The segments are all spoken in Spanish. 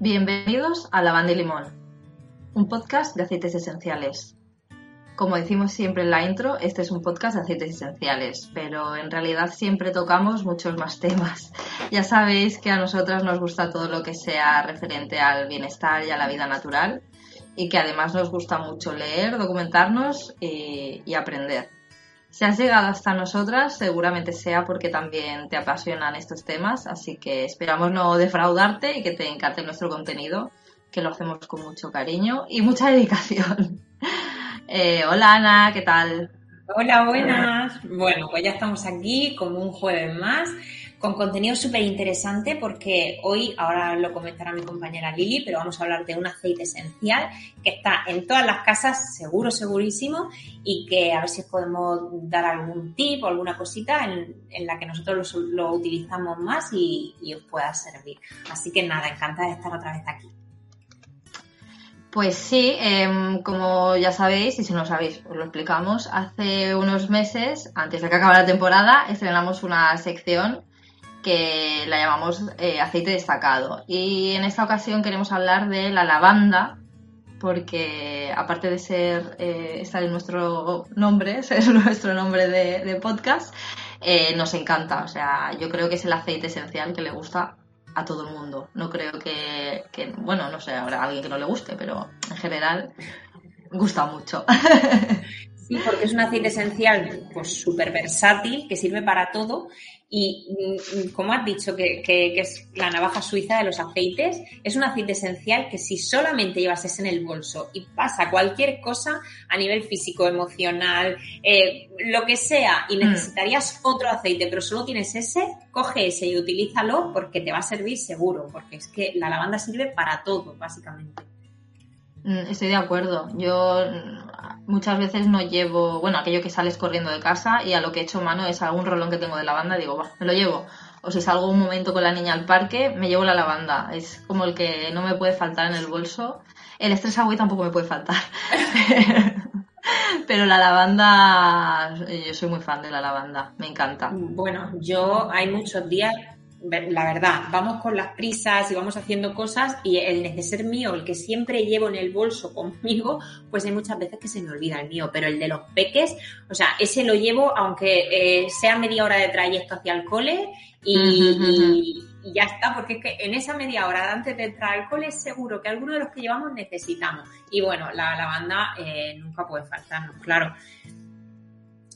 Bienvenidos a Lavanda y Limón, un podcast de aceites esenciales. Como decimos siempre en la intro, este es un podcast de aceites esenciales, pero en realidad siempre tocamos muchos más temas. Ya sabéis que a nosotras nos gusta todo lo que sea referente al bienestar y a la vida natural y que además nos gusta mucho leer, documentarnos y, aprender. Si has llegado hasta nosotras, seguramente sea porque también te apasionan estos temas, así que esperamos no defraudarte y que te encante nuestro contenido, que lo hacemos con mucho cariño y mucha dedicación. Eh, hola Ana, ¿qué tal? Hola, buenas. Bueno, pues ya estamos aquí como un jueves más con contenido súper interesante porque hoy, ahora lo comentará mi compañera Lili, pero vamos a hablar de un aceite esencial que está en todas las casas, seguro, segurísimo, y que a ver si os podemos dar algún tip o alguna cosita en, la que nosotros lo, utilizamos más y, os pueda servir. Así que nada, encantada de estar otra vez aquí. Pues sí, em, como ya sabéis, y si no lo sabéis, os lo explicamos, hace unos meses, antes de que acabe la temporada, estrenamos una sección que la llamamos eh, aceite destacado. Y en esta ocasión queremos hablar de la lavanda, porque aparte de ser eh, estar en nuestro nombre, ser nuestro nombre de, podcast, eh, nos encanta. O sea, yo creo que es el aceite esencial que le gusta a todo el mundo. No creo que, bueno, no sé, habrá alguien que no le guste, pero en general gusta mucho. Sí, porque es un aceite esencial pues súper versátil, que sirve para todo y como has dicho que, es la navaja suiza de los aceites, es un aceite esencial que si solamente llevas ese en el bolso y pasa cualquier cosa a nivel físico, emocional, eh, lo que sea, y mm. necesitarías otro aceite, pero solo tienes ese, coge ese y utilízalo porque te va a servir seguro, porque es que la lavanda sirve para todo, básicamente. Mm, estoy de acuerdo. Yo muchas veces no llevo, bueno, aquello que sales corriendo de casa y a lo que echo mano es algún rolón que tengo de lavanda, digo, va, me lo llevo. O si salgo un momento con la niña al parque, me llevo la lavanda. Es como el que no me puede faltar en el bolso. El estrés agua tampoco me puede faltar. Pero la lavanda, yo soy muy fan de la lavanda, me encanta. Bueno, yo hay muchos días la verdad, vamos con las prisas y vamos haciendo cosas y el neceser mío, el que siempre llevo en el bolso conmigo, pues hay muchas veces que se me olvida el mío, pero el de los peques, o sea, ese lo llevo aunque eh, sea media hora de trayecto hacia el cole y, ya está, porque es que en esa media hora antes de entrar al cole seguro que alguno de los que llevamos necesitamos. Y bueno, la lavanda eh, nunca puede faltarnos, claro.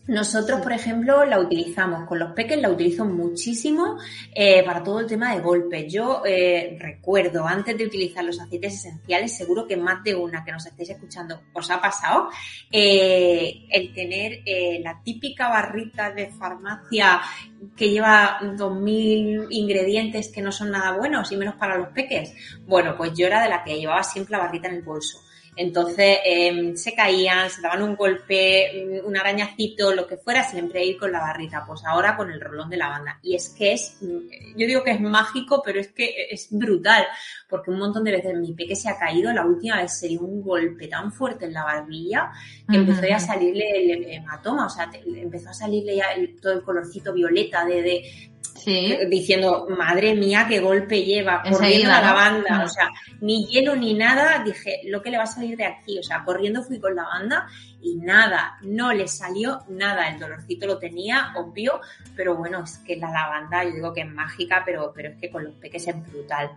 Nosotros, por ejemplo, la utilizamos con los peques, la utilizo muchísimo eh, para todo el tema de golpes. Yo eh, recuerdo, antes de utilizar los aceites esenciales, seguro que más de una que nos estéis escuchando os ha pasado, eh, el tener la típica barrita de farmacia que lleva 2.000 ingredientes que no son nada buenos y menos para los peques. Bueno, pues yo era de la que llevaba siempre la barrita en el bolso. Entonces em, se caían, se daban un golpe, un arañacito, lo que fuera, siempre ir con la barrita. Pues ahora con el rolón de lavanda. Y es que es, yo digo que es mágico, pero es que es brutal, porque un montón de veces mi peque se ha caído. La última vez se dio un golpe tan fuerte en la barbilla que empezó ya a salirle el hematoma, o sea, empezó a salirle ya todo el colorcito violeta de, diciendo, madre mía, qué golpe lleva, corriendo a la banda, o sea, ni hielo ni nada, dije, lo que le va a salir de aquí, o sea, corriendo fui con la banda y nada, no le salió nada, el dolorcito lo tenía, obvio, pero bueno, es que la lavanda, yo digo que es mágica, pero, pero es que con los peques es brutal.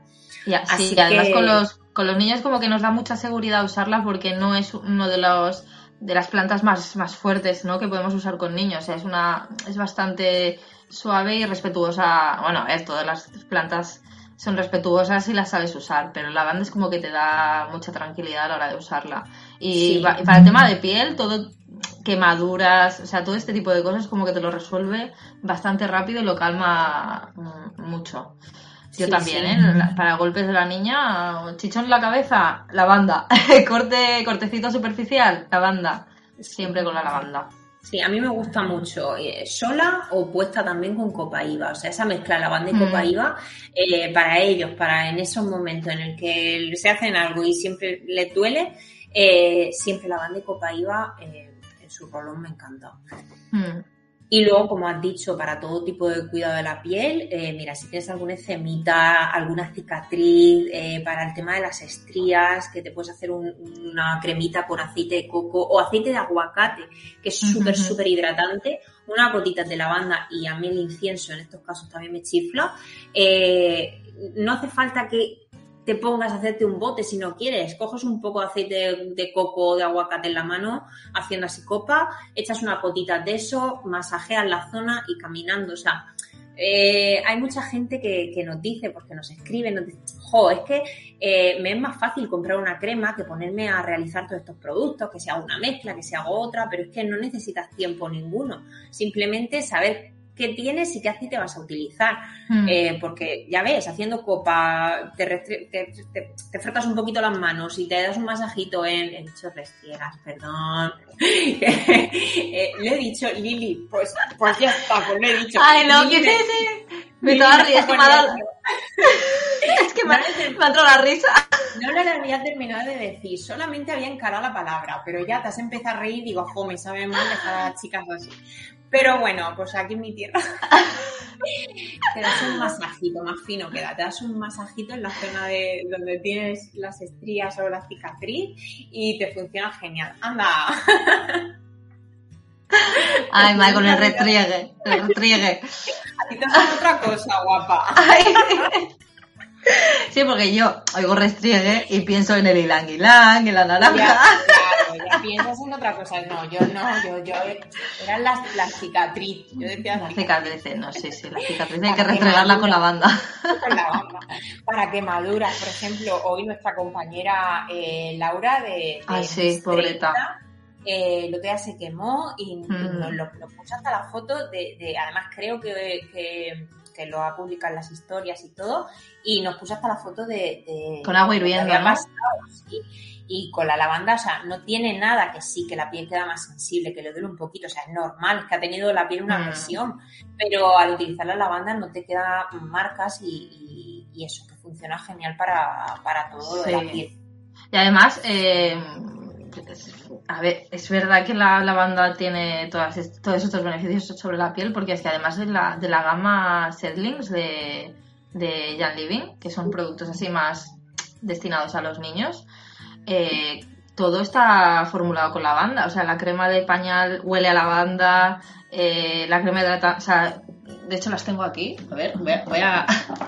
Así que además con los, con los niños como que nos da mucha seguridad usarla porque no es uno de los de las plantas más, más fuertes ¿no? que podemos usar con niños. es una es bastante suave y respetuosa. Bueno, es todas las plantas son respetuosas y las sabes usar, pero la lavanda es como que te da mucha tranquilidad a la hora de usarla. Y, para el tema de piel, todo quemaduras, o sea, todo este tipo de cosas como que te lo resuelve bastante rápido y lo calma mm, mucho. Yo también, ¿eh? Para golpes de la niña, chichón en la cabeza, lavanda. Corte, cortecito superficial, lavanda. Siempre con la lavanda. Sí, a mí me gusta mucho, eh, sola o puesta también con copa IVA, o sea, esa mezcla lavanda y copa IVA, eh, para ellos, para en esos momentos en el que se hacen algo y siempre les duele, eh, siempre lavanda y copa IVA en su rolón me encanta. Mm. Y luego, como has dicho, para todo tipo de cuidado de la piel, eh, mira, si tienes alguna ecemita, alguna cicatriz, eh, para el tema de las estrías, que te puedes hacer una cremita con aceite de coco o aceite de aguacate, que es súper, súper hidratante, una gotita de lavanda y a mí el incienso en estos casos también me chifla. Eh, no hace falta que te pongas a hacerte un bote si no quieres. Coges un poco de aceite de, coco o de aguacate en la mano, haciendo así copa, echas una potita de eso, masajeas la zona y caminando. O sea, eh, hay mucha gente que, nos dice, porque nos escribe, nos dice, jo, es que eh, me es más fácil comprar una crema que ponerme a realizar todos estos productos, que sea una mezcla, que sea otra, pero es que no necesitas tiempo ninguno. Simplemente saber qué tienes y qué aceite vas a utilizar. Hmm. Eh, porque ya ves, haciendo copa, te, te, frotas un poquito las manos y te das un masajito en. He dicho restiegas, perdón. eh, le he dicho, Lili, pues, pues ya está, pues le he dicho. Ay, no, que te, Me estaba riendo, es que me, ha entrado la risa. No le había terminado de decir, solamente había encarado la palabra, pero ya te has empezado a reír y digo, jo, me sabe mal dejar a las chicas así. Pero bueno, pues aquí en mi tierra te das un masajito más fino queda, te das un masajito en la zona de donde tienes las estrías o la cicatriz y te funciona genial. ¡Anda! Ay, madre, con el retriegue, el retriegue. A ti te hace otra cosa, guapa. Sí, porque yo oigo restriegue y pienso en el ilang ilang, en la naranja piensas en otra cosa. No, yo no, yo, yo eran las, las cicatrices. Yo decía las cicatrices, no, sí, sí, las cicatrices hay que restregarla con la banda. Con la banda. Para quemaduras, por ejemplo, hoy nuestra compañera eh, Laura de, Ay, sí, pobreta. Eh, lo que se quemó y, mm. nos, lo, puso hasta la foto de, de además creo que, que, que, lo ha publicado en las historias y todo, y nos puso hasta la foto de... de Con agua hirviendo, ¿no? y con la lavanda, o sea, no tiene nada que sí, que la piel queda más sensible, que le duele un poquito, o sea, es normal, es que ha tenido la piel una mm. agresión, pero al utilizar la lavanda no te queda marcas y, eso, que funciona genial para, todo lo de la piel. Y además, eh, a ver, es verdad que la lavanda tiene todos estos beneficios sobre la piel, porque es que además de la, de la gama Seedlings de, Jan Living, que son productos así más destinados a los niños, eh, todo está formulado con lavanda. O sea, la crema de pañal huele a lavanda, eh, la crema de o sea, de hecho las tengo aquí. A ver, voy a,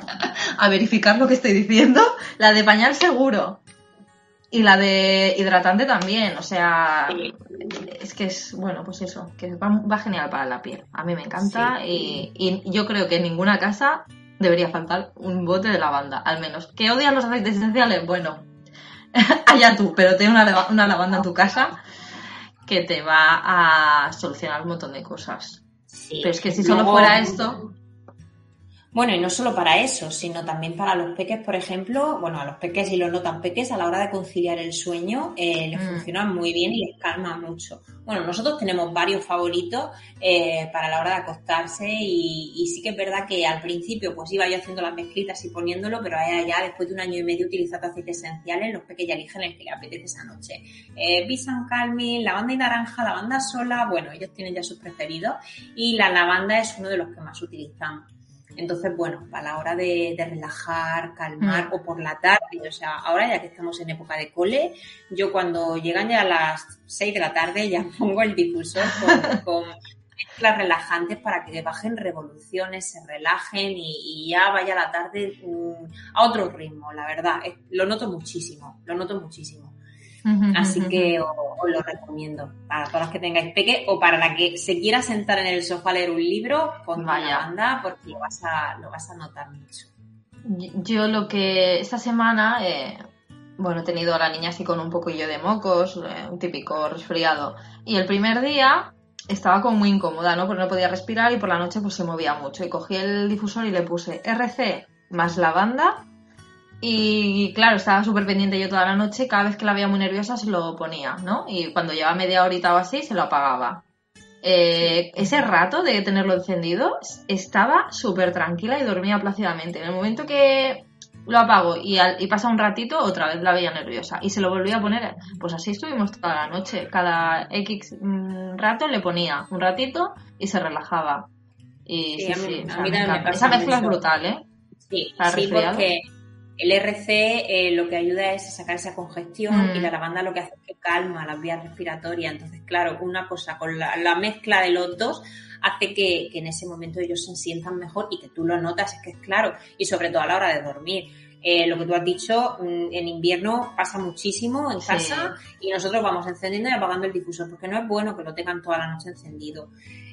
a, verificar lo que estoy diciendo. La de pañal seguro. Y la de hidratante también. O sea, es que es, bueno, pues eso, que va, genial para la piel. A mí me encanta y, y yo creo que en ninguna casa debería faltar un bote de lavanda, al menos. ¿Que odian los aceites esenciales? Bueno, allá tú, pero ten una, una lavanda en tu casa que te va a solucionar un montón de cosas. Pero es que si solo fuera esto, bueno, y no solo para eso, sino también para los peques, por ejemplo, bueno, a los peques y los no tan peques, a la hora de conciliar el sueño, eh, les mm. funciona muy bien y les calma mucho. Bueno, nosotros tenemos varios favoritos eh, para la hora de acostarse y, sí que es verdad que al principio pues iba yo haciendo las mezclitas y poniéndolo, pero allá ya después de un año y medio utilizando aceites esenciales, los peques ya eligen el que les apetece esa noche. Eh, Bisan Calming, lavanda y naranja, lavanda sola, bueno, ellos tienen ya sus preferidos y la lavanda es uno de los que más utilizamos. Entonces, bueno, a la hora de, relajar, calmar, mm. o por la tarde, o sea, ahora ya que estamos en época de cole, yo cuando llegan ya a las 6 de la tarde ya pongo el difusor con, mezclas relajantes para que bajen revoluciones, se relajen y, ya vaya la tarde mm, a otro ritmo, la verdad. Lo noto muchísimo, lo noto muchísimo. Así que os, lo recomiendo para todas las que tengáis peque o para la que se quiera sentar en el sofá a leer un libro, con la banda porque lo vas, a, lo vas a notar mucho. Yo lo que esta semana, eh, bueno, he tenido a la niña así con un poquillo de mocos, eh, un típico resfriado. Y el primer día estaba como muy incómoda, ¿no? Porque no podía respirar y por la noche pues se movía mucho. Y cogí el difusor y le puse RC más lavanda. Y claro, estaba súper pendiente yo toda la noche. Cada vez que la veía muy nerviosa se lo ponía, ¿no? Y cuando llevaba media horita o así, se lo apagaba. Eh, ese rato de tenerlo encendido estaba súper tranquila y dormía plácidamente. En el momento que lo apago y, y, pasa un ratito, otra vez la veía nerviosa. Y se lo volví a poner. Pues así estuvimos toda la noche. Cada X mm, rato le ponía un ratito y se relajaba. Y sí, sí, Esa mezcla es brutal, ¿eh? Sí, sí porque el RC eh, lo que ayuda es a sacar esa congestión y la mm. lavanda lo que hace es que calma las vías respiratorias. Entonces, claro, una cosa con la, mezcla de los dos hace que, en ese momento ellos se sientan mejor y que tú lo notas, es que es claro, y sobre todo a la hora de dormir. Eh, lo que tú has dicho, mm, en invierno pasa muchísimo en casa y nosotros vamos encendiendo y apagando el difusor porque no es bueno que lo tengan toda la noche encendido.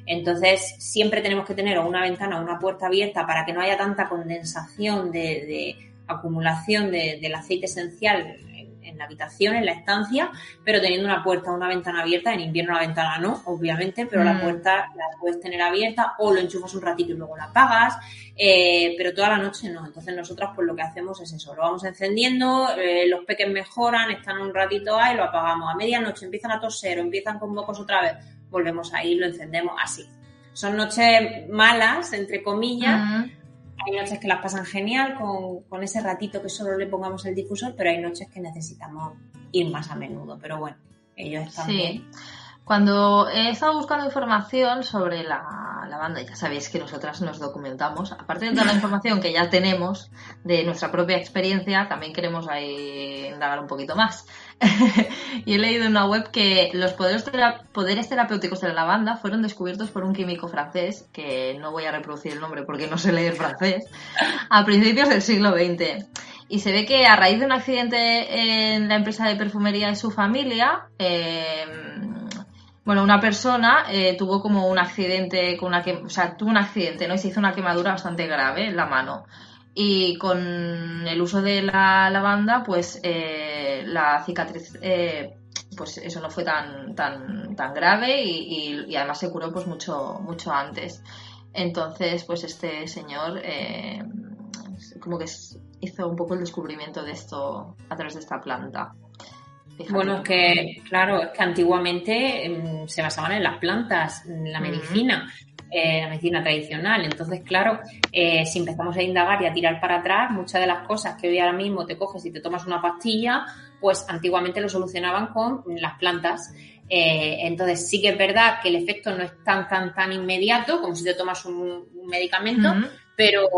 Entonces, siempre tenemos que tener una ventana o una puerta abierta para que no haya tanta condensación de acumulación del aceite esencial en, la habitación, en la estancia, pero teniendo una puerta o una ventana abierta. En invierno la ventana no, obviamente, pero la mm. puerta la puedes tener abierta o lo enchufas un ratito y luego la apagas, eh, pero toda la noche no. Entonces nosotras pues lo que hacemos es eso, lo vamos encendiendo, eh, los peques mejoran, están un ratito ahí, lo apagamos. A medianoche empiezan a toser o empiezan con mocos otra vez, volvemos ahí, lo encendemos así. Son noches malas, entre comillas, hay noches que las pasan genial con, ese ratito que solo le pongamos el difusor, pero hay noches que necesitamos ir más a menudo. Pero bueno, ellos están sí. Cuando he estado buscando información sobre la, la, banda, ya sabéis que nosotras nos documentamos, aparte de toda la información que ya tenemos de nuestra propia experiencia, también queremos ahí indagar un poquito más. y he leído en una web que los poderes, terapéuticos de la lavanda fueron descubiertos por un químico francés, que no voy a reproducir el nombre porque no sé leer francés, a principios del siglo XX. Y se ve que a raíz de un accidente en la empresa de perfumería de su familia, eh, bueno, una persona eh, tuvo como un accidente, con una o sea, tuvo un accidente, ¿no? Y se hizo una quemadura bastante grave en la mano y con el uso de la lavanda pues eh, la cicatriz eh, pues eso no fue tan tan tan grave y, además se curó pues mucho mucho antes. Entonces pues este señor eh, como que hizo un poco el descubrimiento de esto a través de esta planta. Bueno, es que, claro, es que antiguamente em, se basaban en las plantas, en la medicina. Eh, la medicina tradicional. Entonces, claro, eh, si empezamos a indagar y a tirar para atrás, muchas de las cosas que hoy ahora mismo te coges y te tomas una pastilla, pues antiguamente lo solucionaban con las plantas. Eh, entonces, sí que es verdad que el efecto no es tan, tan, tan inmediato como si te tomas un, medicamento, pero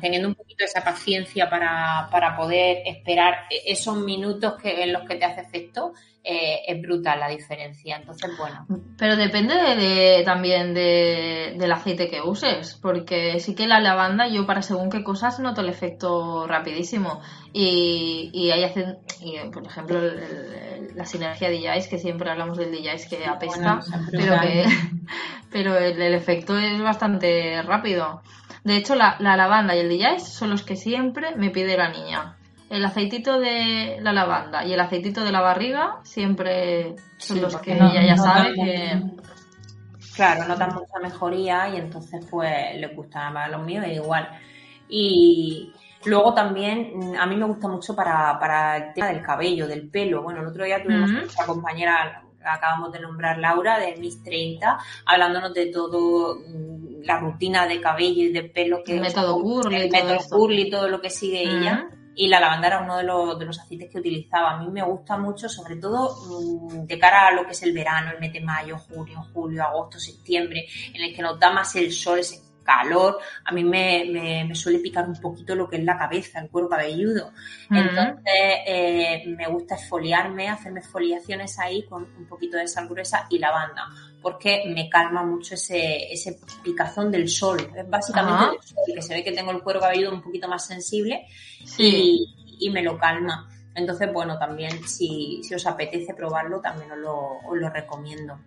teniendo un poquito esa paciencia para, para poder esperar e-, esos minutos que, en los que te hace efecto, eh, es brutal la diferencia. Entonces, bueno. Pero depende de, también de, del aceite que uses, porque sí que la lavanda, yo para según qué cosas noto el efecto rapidísimo. Y, y hay hacen, y, por ejemplo, la sinergia de DJs, que siempre hablamos del DJs que apesta, pero, que, pero el, efecto es bastante rápido. De hecho, la, la lavanda y el DJs son los que siempre me pide la niña el aceitito de la lavanda y el aceitito de la barriga siempre son los que ella ya sabe que... Claro, notan mucha mejoría y entonces pues le gusta más a los míos, es igual. Y luego también a mí me gusta mucho para, para el tema del cabello, del pelo. Bueno, el otro día tuvimos a nuestra compañera acabamos de nombrar Laura de Miss 30, hablándonos de todo mm, la rutina de cabello y de pelo que el método curly, el método curly, todo lo que sigue ella. Y la lavanda era uno de los, de los aceites que utilizaba. A mí me gusta mucho, sobre todo mm, de cara a lo que es el verano, el mes de mayo, junio, julio, agosto, septiembre, en el que nos da más el sol, ese calor, a mí me, me, suele picar un poquito lo que es la cabeza, el cuero cabelludo. Entonces, eh, me gusta esfoliarme, hacerme esfoliaciones ahí con un poquito de sal gruesa y lavanda, porque me calma mucho ese, ese picazón del sol. Es básicamente el sol, que se ve que tengo el cuero cabelludo un poquito más sensible y, me lo calma. Entonces, bueno, también si, os apetece probarlo, también os lo, recomiendo.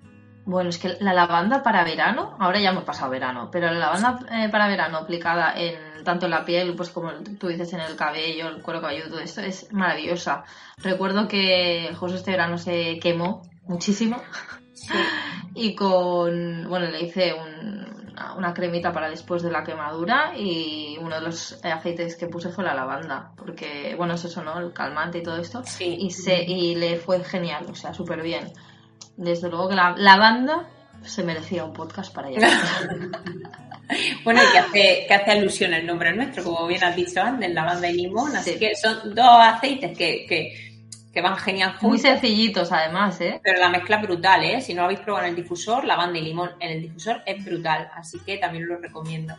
Bueno, es que la lavanda para verano, ahora ya hemos pasado verano, pero la lavanda eh, para verano aplicada en tanto en la piel, pues como tú dices, en el cabello, el cuero cabelludo, todo esto, es maravillosa. Recuerdo que justo este verano se quemó muchísimo y con, bueno, le hice una cremita para después de la quemadura y uno de los aceites que puse fue la lavanda, porque, bueno, es eso, ¿no? El calmante y todo esto. Y, se, y le fue genial, o sea, súper bien desde luego que la, banda se merecía un podcast para ella. bueno, y que hace, que hace alusión al nombre nuestro, como bien has dicho antes, lavanda y limón. Así que son dos aceites que, que, van genial juntos. Muy sencillitos, además, ¿eh? Pero la mezcla es brutal, ¿eh? Si no lo habéis probado en el difusor, lavanda y limón en el difusor es brutal. Así que también lo recomiendo.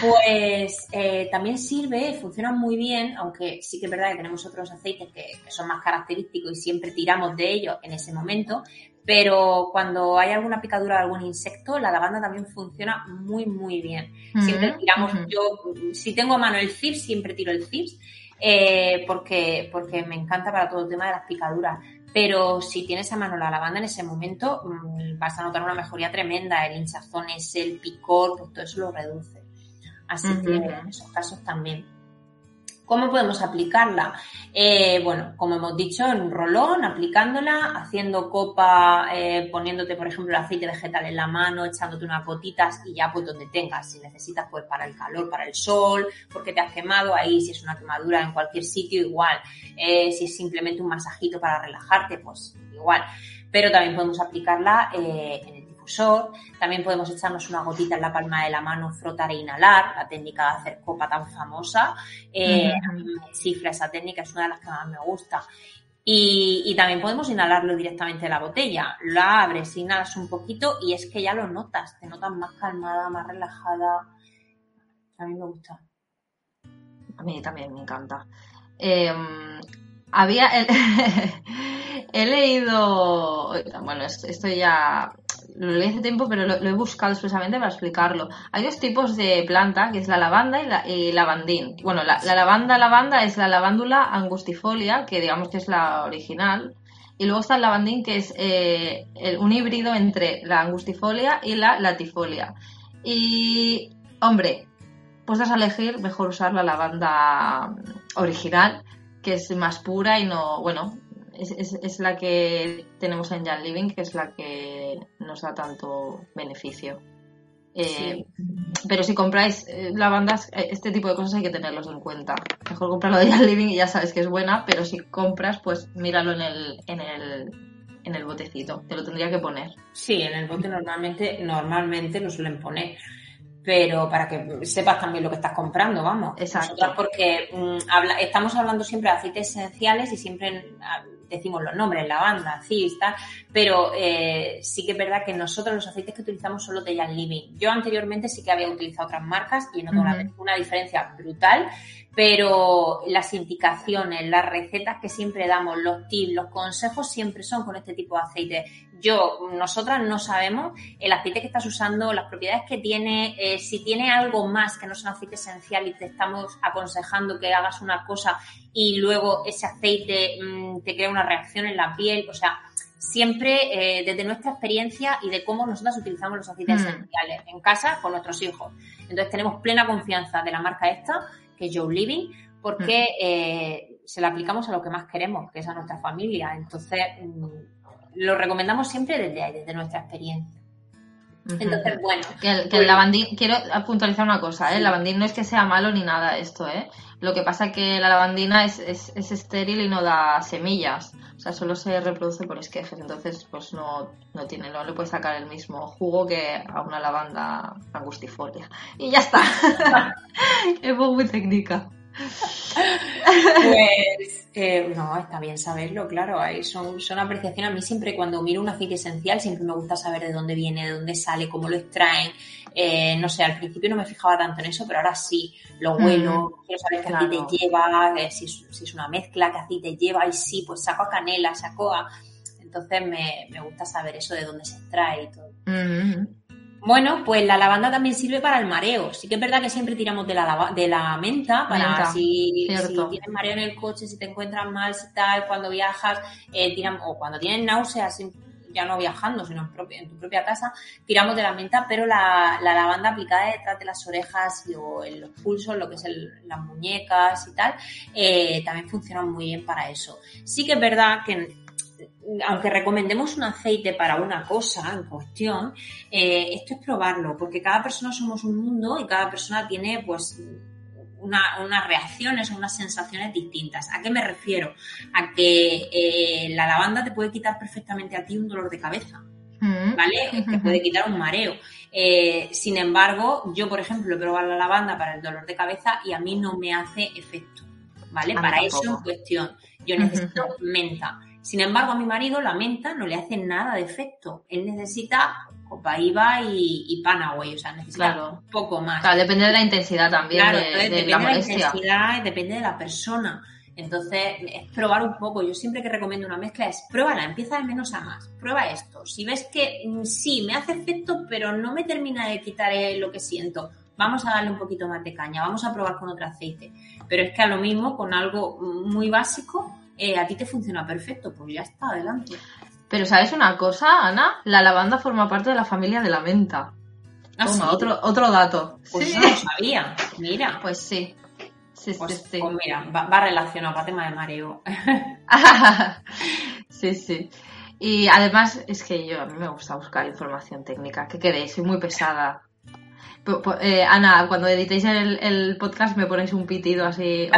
Pues eh, también sirve, funciona muy bien, aunque sí que es verdad que tenemos otros aceites que, son más característicos y siempre tiramos de ellos en ese momento, pero cuando hay alguna picadura de algún insecto, la lavanda también funciona muy, muy bien. Siempre tiramos, yo, si tengo a mano el CIPS, siempre tiro el CIPS, eh, porque, porque me encanta para todo el tema de las picaduras. Pero si tienes a mano la lavanda en ese momento, mm, vas a notar una mejoría tremenda. El hinchazón es el picor, pues todo eso lo reduce. Así que en esos casos también. ¿Cómo podemos aplicarla? Eh, bueno, como hemos dicho, en un rolón, aplicándola, haciendo copa, eh, poniéndote, por ejemplo, el aceite vegetal en la mano, echándote unas gotitas y ya pues donde tengas. Si necesitas, pues para el calor, para el sol, porque te has quemado ahí, si es una quemadura en cualquier sitio, igual. Eh, si es simplemente un masajito para relajarte, pues igual. Pero también podemos aplicarla en el también podemos echarnos una gotita en la palma de la mano, frotar e inhalar, la técnica de hacer copa tan famosa. Eh, a mí me cifra esa técnica, es una de las que más me gusta. Y, también podemos inhalarlo directamente de la botella. La abres, inhalas un poquito y es que ya lo notas, te notas más calmada, más relajada. A mí me gusta. A mí también me encanta. Em, había. he leído. Bueno, esto ya lo leí hace tiempo, pero lo, he buscado expresamente para explicarlo. Hay dos tipos de planta, que es la lavanda y, la, lavandín. Bueno, la, lavanda lavanda es la lavándula angustifolia, que digamos que es la original. Y luego está el lavandín, que es eh, un híbrido entre la angustifolia y la latifolia. Y, hombre, pues vas a elegir mejor usar la lavanda original, que es más pura y no, bueno, es, la que tenemos en Jan Living, que es la que nos da tanto beneficio. Eh, pero si compráis eh, lavandas, eh, este tipo de cosas hay que tenerlos en cuenta. Mejor comprarlo de Jan Living y ya sabes que es buena, pero si compras, pues míralo en el, en el, en el botecito. Te lo tendría que poner. Sí, en el bote normalmente, normalmente lo suelen poner pero para que sepas también lo que estás comprando, vamos. Exacto. porque mm, habla, estamos hablando siempre de aceites esenciales y siempre ah, decimos los nombres, lavanda, cis, tal, pero eh, sí que es verdad que nosotros los aceites que utilizamos son los de Jan Living. Yo anteriormente sí que había utilizado otras marcas y no tengo una diferencia brutal, pero las indicaciones, las recetas que siempre damos, los tips, los consejos siempre son con este tipo de aceite. Yo, nosotras no sabemos el aceite que estás usando, las propiedades que tiene, eh, si tiene algo más que no es un aceite esencial y te estamos aconsejando que hagas una cosa y luego ese aceite mm, te crea una reacción en la piel, o sea, siempre eh, desde nuestra experiencia y de cómo nosotras utilizamos los aceites mm. esenciales en casa con nuestros hijos. Entonces tenemos plena confianza de la marca esta que es Joe Living, porque mm. eh, se la aplicamos a lo que más queremos, que es a nuestra familia. Entonces, mm, lo recomendamos siempre desde ahí, desde nuestra experiencia. Entonces, bueno. Que el, pues lavandín, quiero puntualizar una cosa, ¿eh? El lavandín no es que sea malo ni nada esto, ¿eh? Lo que pasa es que la lavandina es, es, estéril y no da semillas. O sea, solo se reproduce por esquejes. Entonces, pues no, no tiene, no le puedes sacar el mismo jugo que a una lavanda angustifolia. Y ya está. es muy técnica. Pues eh, no, está bien saberlo, claro. Ahí son, son apreciaciones. A mí siempre cuando miro un aceite esencial siempre me gusta saber de dónde viene, de dónde sale, cómo lo extraen. Eh, no sé, al principio no me fijaba tanto en eso, pero ahora sí, lo huelo, quiero saber qué aceite lleva, eh, si, es, una mezcla, qué aceite lleva, y sí, pues saco a canela, saco a... Entonces me, gusta saber eso de dónde se extrae y todo. Bueno, pues la lavanda también sirve para el mareo. Sí que es verdad que siempre tiramos de la, de la menta para si, tienes mareo en el coche, si te encuentras mal, si tal, cuando viajas, eh, o cuando tienes náuseas, ya no viajando, sino en, tu propia casa, tiramos de la menta, pero la, lavanda aplicada detrás de las orejas o en los pulsos, lo que es las muñecas y tal, eh, también funciona muy bien para eso. Sí que es verdad que aunque recomendemos un aceite para una cosa en cuestión, eh, esto es probarlo, porque cada persona somos un mundo y cada persona tiene pues unas reacciones o unas sensaciones distintas. ¿A qué me refiero? A que eh, la lavanda te puede quitar perfectamente a ti un dolor de cabeza. Mm. ¿Vale? Te puede quitar un mareo. Eh, sin embargo, yo, por ejemplo, he probado la lavanda para el dolor de cabeza y a mí no me hace efecto. ¿Vale? para eso en cuestión. Yo necesito menta. Sin embargo, a mi marido la menta no le hace nada de efecto. Él necesita copaíba y, y Panaway, o sea, necesita un poco más. Claro, depende de la intensidad también. Claro, depende de la intensidad, depende de la persona. Entonces, es probar un poco. Yo siempre que recomiendo una mezcla es pruébala, empieza de menos a más. Prueba esto. Si ves que mm, sí, me hace efecto, pero no me termina de quitar eh, lo que siento, vamos a darle un poquito más de caña, vamos a probar con otro aceite. Pero es que a lo mismo, con algo muy básico, eh, a ti te funciona perfecto, pues ya está, adelante. Pero ¿sabes una cosa, Ana? La lavanda forma parte de la familia de la menta. ¿Ah, Toma, otro, otro dato. Pues no lo sabía. Mira. Pues sí. Sí, pues, sí, pues mira, va, relacionado el tema de mareo. sí, sí. Y además es que yo a mí me gusta buscar información técnica. ¿Qué queréis? Soy muy pesada. Eh, Ana, cuando editéis el, podcast me ponéis un pitido así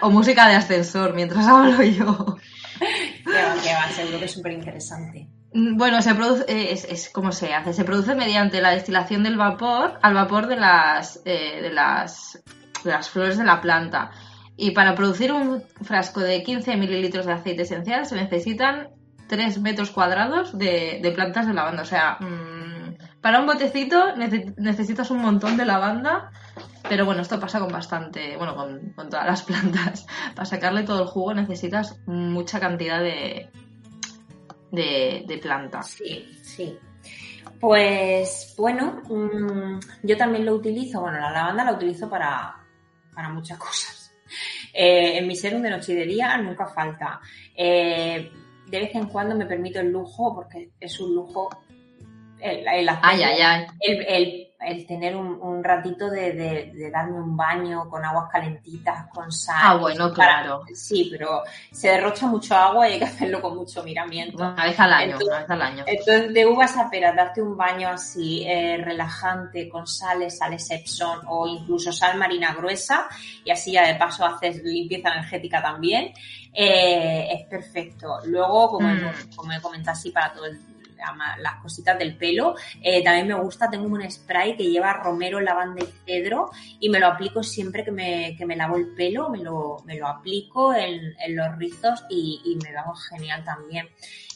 o, música, de ascensor mientras hablo yo. Que va, seguro que es súper interesante. Mm, bueno, se produce, eh, es, es como se hace, se produce mediante la destilación del vapor al vapor de las, eh, de las, de las flores de la planta. Y para producir un frasco de 15 mililitros de aceite esencial se necesitan 3 metros cuadrados de, de plantas de lavanda. O sea, mm, para un botecito necesitas un montón de lavanda pero bueno, esto pasa con bastante, bueno, con, todas las plantas. Para sacarle todo el jugo necesitas mucha cantidad de, de, planta. Sí, sí. Pues bueno, mm, yo también lo utilizo, bueno, la lavanda la utilizo para, muchas cosas. Eh, en mi serum de noche y de día nunca falta. Eh, de vez en cuando me permito el lujo, porque es un lujo el, el, ay, ay, ay. el el tener un, ratito de, darme un baño con aguas calentitas, con sal. Ah, bueno, claro. sí, pero se derrocha mucho agua y hay que hacerlo con mucho miramiento. Una vez al año, entonces, una vez al año. Entonces, de uvas a peras, darte un baño así eh, relajante con sales, sales Epson o incluso sal marina gruesa y así ya de paso haces limpieza energética también, eh, es perfecto. Luego, como, mm. como he comentado así para todo el las cositas del pelo. Eh, también me gusta, tengo un spray que lleva romero, lavanda y cedro y me lo aplico siempre que me, que me lavo el pelo, me lo, me lo aplico en, en los rizos y, y, me hago genial también.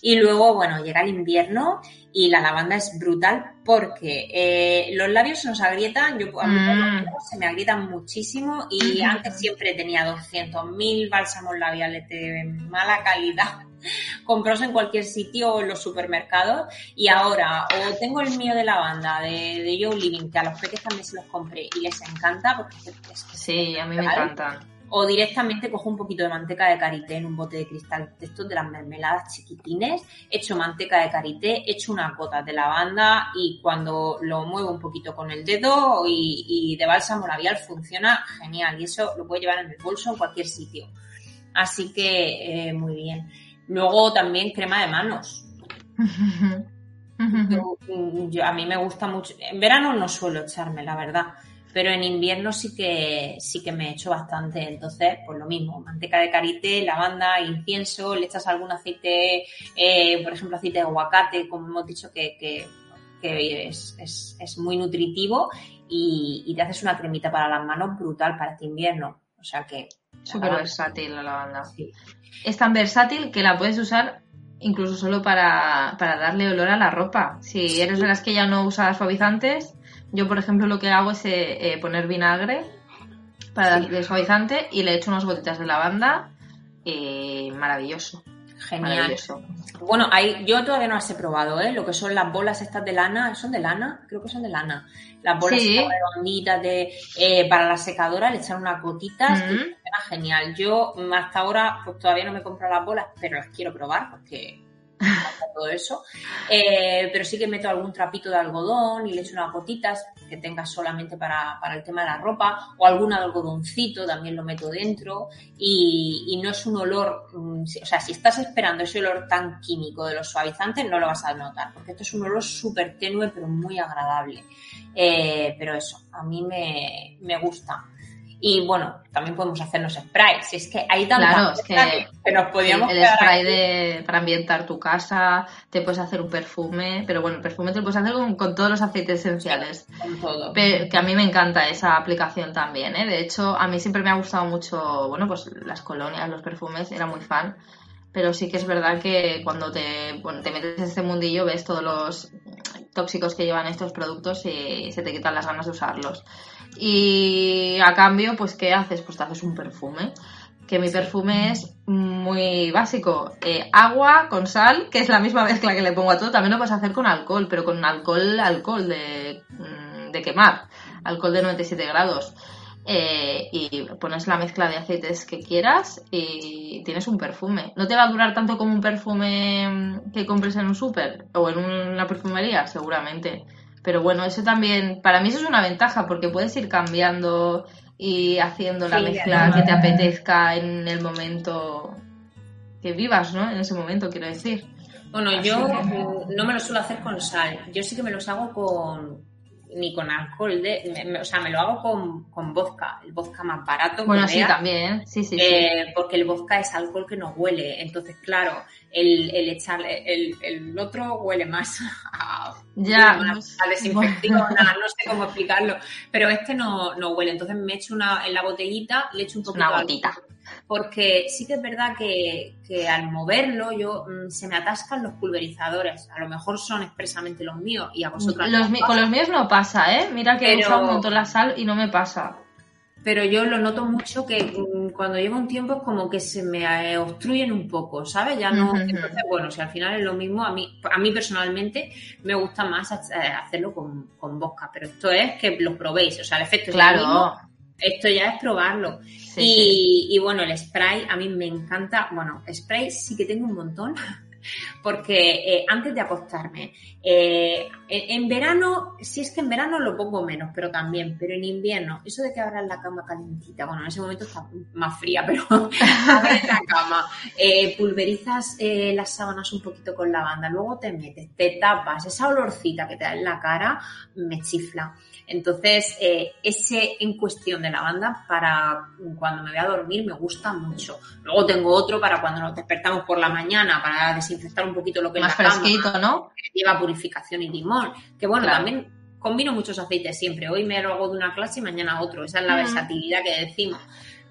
Y luego, bueno, llega el invierno y la lavanda es brutal porque eh, los labios se nos agrietan, yo a mí mm. se me agrietan muchísimo y antes siempre tenía 200.000 bálsamos labiales de mala calidad comprados en cualquier sitio o en los supermercados. Y ahora o tengo el mío de lavanda de, de Joe Living que a los peques también se los compré y les encanta porque es que sí, a mí me encantan o directamente cojo un poquito de manteca de karité en un bote de cristal de estos de las mermeladas chiquitines, echo manteca de karité, echo unas gotas de lavanda y cuando lo muevo un poquito con el dedo y, de bálsamo labial funciona genial. Y eso lo puedo llevar en el bolso en cualquier sitio. Así que eh, muy bien. Luego también crema de manos. a mí me gusta mucho. En verano no suelo echarme, la verdad pero en invierno sí que sí que me echo bastante. Entonces, pues lo mismo, manteca de karité, lavanda, incienso, le echas algún aceite, eh, por ejemplo, aceite de aguacate, como hemos dicho que, que, es, muy nutritivo y, te haces una cremita para las manos brutal para este invierno. O sea que... Súper versátil la lavanda. Sí. Es tan versátil que la puedes usar incluso solo para, para darle olor a la ropa. Si eres de las que ya no usa suavizantes, yo, por ejemplo, lo que hago es eh, eh, poner vinagre para el suavizante y le echo unas gotitas de lavanda. y maravilloso. Genial. Bueno, hay, yo todavía no las he probado, ¿eh? Lo que son las bolas estas de lana, ¿son de lana? Creo que son de lana. Las bolas sí. redonditas de, eh, para la secadora, le echan unas gotitas y genial. Yo hasta ahora pues todavía no me compro las bolas, pero las quiero probar porque todo eso. Eh, pero sí que meto algún trapito de algodón y le echo unas gotitas que tengas solamente para, el tema de la ropa o algún algodoncito también lo meto dentro y, no es un olor, mm, o sea, si estás esperando ese olor tan químico de los suavizantes no lo vas a notar porque esto es un olor súper tenue pero muy agradable. Eh, pero eso, a mí me, me gusta. Y bueno, también podemos hacernos sprays. Si es que hay tantas claro, es que, nos podíamos El spray de, para ambientar tu casa, te puedes hacer un perfume, pero bueno, el perfume te lo puedes hacer con, todos los aceites esenciales. con todo. que a mí me encanta esa aplicación también, ¿eh? De hecho, a mí siempre me ha gustado mucho, bueno, pues las colonias, los perfumes, era muy fan. Pero sí que es verdad que cuando te, bueno, te metes en este mundillo ves todos los tóxicos que llevan estos productos y se te quitan las ganas de usarlos. Y a cambio, pues, ¿qué haces? Pues te haces un perfume. Que mi perfume es muy básico. Eh, agua con sal, que es la misma mezcla que le pongo a todo. También lo puedes hacer con alcohol, pero con alcohol, alcohol de, mm, de quemar. Alcohol de 97 grados. Eh, y pones la mezcla de aceites que quieras y tienes un perfume. No te va a durar tanto como un perfume que compres en un súper o en una perfumería, seguramente. Pero bueno, eso también, para mí eso es una ventaja porque puedes ir cambiando y haciendo la mezcla que te apetezca en el momento que vivas, ¿no? En ese momento, quiero decir. Bueno, yo no me lo suelo hacer con sal. Yo sí que me los hago con, ni con alcohol, de, o sea, me lo hago con, con vodka, el vodka más barato. Bueno, sí, también, sí, sí, eh, Porque el vodka es alcohol que no huele, entonces, claro, el, el echarle, el, el otro huele más a, ya, a, no sé cómo explicarlo, pero este no, no huele, entonces me echo una, en la botellita, le echo un poquito una gotita porque sí que es verdad que, al moverlo yo mm, se me atascan los pulverizadores. A lo mejor son expresamente los míos y a vosotros Con los míos no pasa, ¿eh? Mira que he usado un montón la sal y no me pasa. Pero yo lo noto mucho que mm, cuando llevo un tiempo es como que se me eh, obstruyen un poco, ¿sabes? Ya no. Entonces, bueno, si al final es lo mismo, a mí, a mí personalmente me gusta más eh, hacerlo con, con vodka, pero esto es que lo probéis, o sea, el efecto claro. es el mismo. Esto ya es probarlo y, bueno, el spray a mí me encanta. Bueno, spray sí que tengo un montón. Porque eh, antes de acostarme, eh, en, verano, si es que en verano lo pongo menos, pero también, pero en invierno, eso de que abras la cama calentita, bueno, en ese momento está más fría, pero abres la cama, eh, pulverizas las sábanas un poquito con lavanda, luego te metes, te tapas, esa olorcita que te da en la cara me chifla. Entonces, ese en cuestión de lavanda para cuando me voy a dormir me gusta mucho. Luego tengo otro para cuando nos despertamos por la mañana para desinfectar un poquito lo que Más es la fresquito, ¿no? Que lleva purificación y limón. Que bueno, también combino muchos aceites siempre. Hoy me lo hago de una clase y mañana otro. Esa es la versatilidad que decimos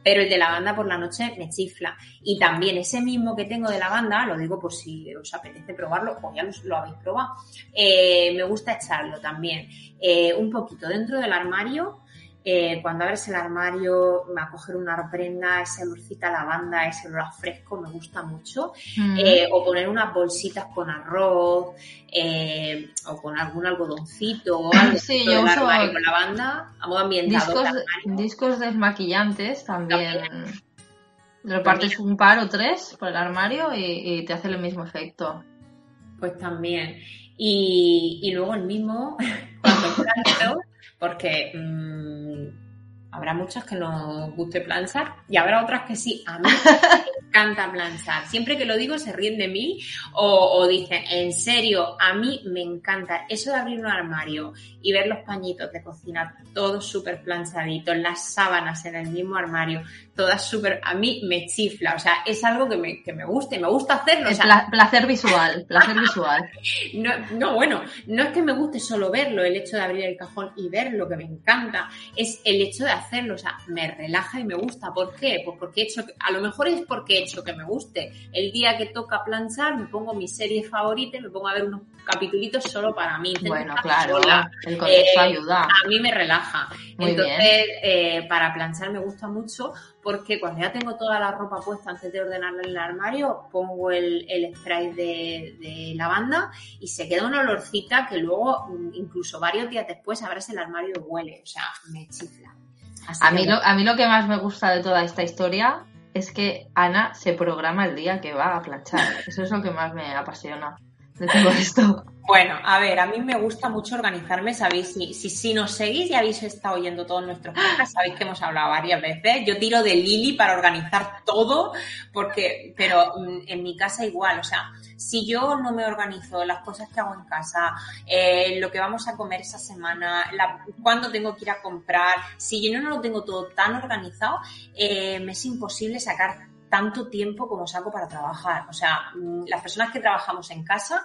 pero el de lavanda por la noche me chifla. Y también ese mismo que tengo de lavanda, lo digo por si os apetece probarlo o ya lo, habéis probado, eh, me gusta echarlo también eh, un poquito dentro del armario eh, cuando abres el armario, me a coger una prenda, esa olorcita lavanda, ese olor fresco, me gusta mucho. Mm. Eh, o poner unas bolsitas con arroz, eh, o con algún algodoncito, o algo sí, yo uso con lavanda, a modo ambientador. Discos, discos desmaquillantes también. Repartes un par o tres por el armario y, te hace el mismo efecto. Pues también. Y, y luego el mismo, cuando porque mmm, habrá muchas que nos guste planchar y habrá otras que sí. A mí encanta planchar. Siempre que lo digo se ríen de mí o, o, dicen, en serio, a mí me encanta eso de abrir un armario y ver los pañitos de cocina todos súper planchaditos, las sábanas en el mismo armario, todas súper, a mí me chifla, o sea, es algo que me, que me gusta y me gusta hacerlo. Es placer visual, placer visual. No, no, bueno, no es que me guste solo verlo, el hecho de abrir el cajón y ver lo que me encanta, es el hecho de hacerlo, o sea, me relaja y me gusta. ¿Por qué? Pues porque he hecho, a lo mejor es porque hecho que me guste. El día que toca planchar, me pongo mi serie favorita y me pongo a ver unos capitulitos solo para mí. Bueno, claro, el contexto eh, ayuda. A mí me relaja. Entonces, eh, para planchar me gusta mucho porque cuando ya tengo toda la ropa puesta antes de ordenarla en el armario, pongo el, spray de, lavanda y se queda una olorcita que luego, mm, incluso varios días después, abres el armario y huele. O sea, me chifla. a mí, lo, a mí lo que más me gusta de toda esta historia es que Ana se programa el día que va a planchar. Eso es lo que más me apasiona de todo esto. Bueno, a ver, a mí me gusta mucho organizarme, sabéis, si, si, si nos seguís y habéis estado oyendo todos nuestros podcasts, sabéis que hemos hablado varias veces. Yo tiro de Lili para organizar todo, porque, pero mm, en mi casa igual, o sea, si yo no me organizo las cosas que hago en casa, eh, lo que vamos a comer esa semana, la, cuándo tengo que ir a comprar, si yo no lo tengo todo tan organizado, eh, me es imposible sacar tanto tiempo como saco para trabajar. O sea, mm, las personas que trabajamos en casa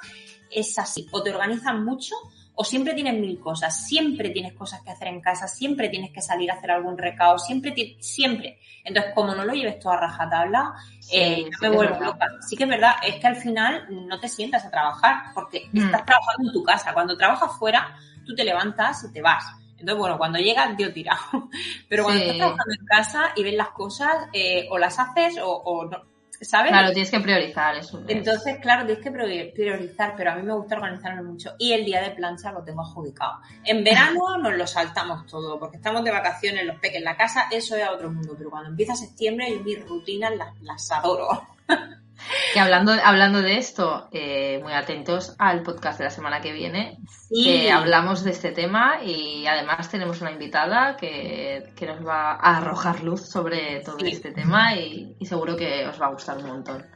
es así. O te organizan mucho o siempre tienes mil cosas, siempre tienes cosas que hacer en casa, siempre tienes que salir a hacer algún recao, siempre, siempre. Entonces, como no lo lleves todo a rajatabla, sí, eh, me vuelvo loca. Sí que es verdad, es que al final no te sientas a trabajar porque mm. estás trabajando en tu casa. Cuando trabajas fuera, tú te levantas y te vas. Entonces, bueno, cuando llegas, dio tirado. Pero cuando sí. estás trabajando en casa y ves las cosas, eh, o las haces o, o no, ¿sabes? Claro, tienes que priorizar eso. Entonces, claro, tienes que priorizar, pero a mí me gusta organizarme mucho. Y el día de plancha lo tengo adjudicado. En verano nos lo saltamos todo, porque estamos de vacaciones, los peques en la casa, eso es a otro mundo. Pero cuando empieza septiembre, yo mis rutinas las, las adoro. Que hablando, hablando de esto, eh, muy atentos al podcast de la semana que viene, sí. que hablamos de este tema y además tenemos una invitada que, que nos va a arrojar luz sobre todo sí. este tema y, y, seguro que os va a gustar un montón.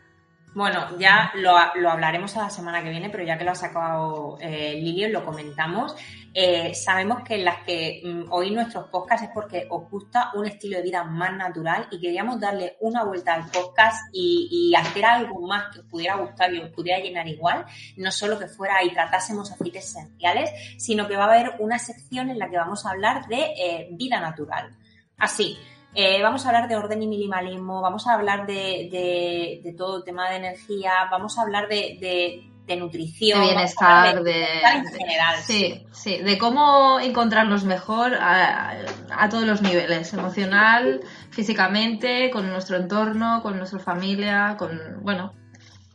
Bueno, ya lo, lo, hablaremos a la semana que viene, pero ya que lo ha sacado eh, Lilian, lo comentamos. Eh, sabemos que las que mm, oís nuestros podcasts es porque os gusta un estilo de vida más natural y queríamos darle una vuelta al podcast y, y, hacer algo más que os pudiera gustar y os pudiera llenar igual. No solo que fuera y tratásemos aceites esenciales, sino que va a haber una sección en la que vamos a hablar de eh, vida natural. Así, eh, vamos a hablar de orden y minimalismo, vamos a hablar de, de, de todo el tema de energía, vamos a hablar de, de, de nutrición, de bienestar, de, en general. Sí, sí, de cómo encontrarnos mejor a, a, todos los niveles, emocional, físicamente, con nuestro entorno, con nuestra familia, con, bueno,